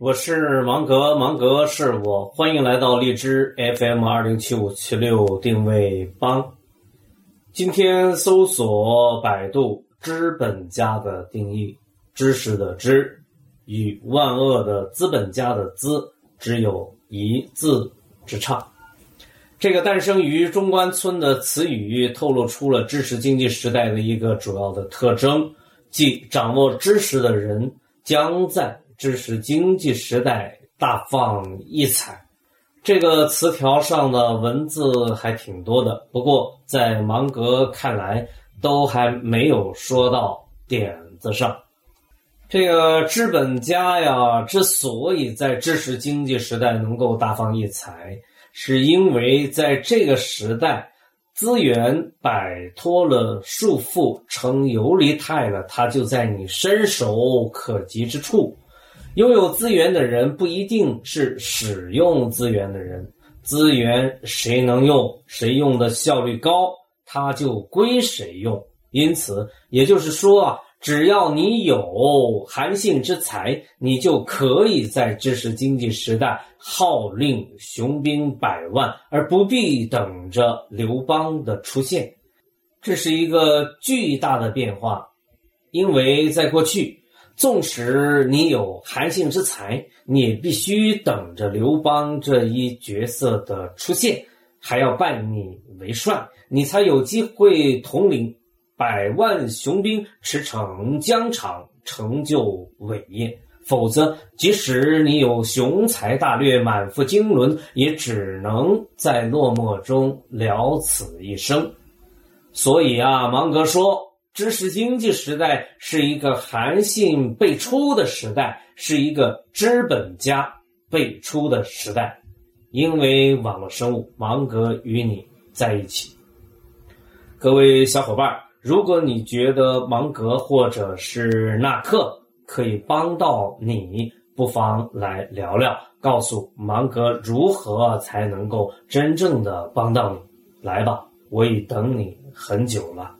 我是芒格，芒格是我，欢迎来到荔枝 FM 二零七五七六定位帮。今天搜索百度“资本家”的定义，知识的知与万恶的资本家的资只有一字之差。这个诞生于中关村的词语，透露出了知识经济时代的一个主要的特征，即掌握知识的人将在。知识经济时代大放异彩，这个词条上的文字还挺多的，不过在芒格看来都还没有说到点子上。这个资本家呀，之所以在知识经济时代能够大放异彩，是因为在这个时代，资源摆脱了束缚，成游离态了，它就在你伸手可及之处。拥有资源的人不一定是使用资源的人，资源谁能用，谁用的效率高，他就归谁用。因此，也就是说啊，只要你有韩信之才，你就可以在知识经济时代号令雄兵百万，而不必等着刘邦的出现。这是一个巨大的变化，因为在过去。纵使你有韩信之才，你也必须等着刘邦这一角色的出现，还要拜你为帅，你才有机会统领百万雄兵驰骋疆场，成就伟业。否则，即使你有雄才大略、满腹经纶，也只能在落寞中了此一生。所以啊，芒格说。知识经济时代是一个韩信辈出的时代，是一个资本家辈出的时代。因为网络生物，芒格与你在一起。各位小伙伴，如果你觉得芒格或者是纳克可以帮到你，不妨来聊聊，告诉芒格如何才能够真正的帮到你。来吧，我已等你很久了。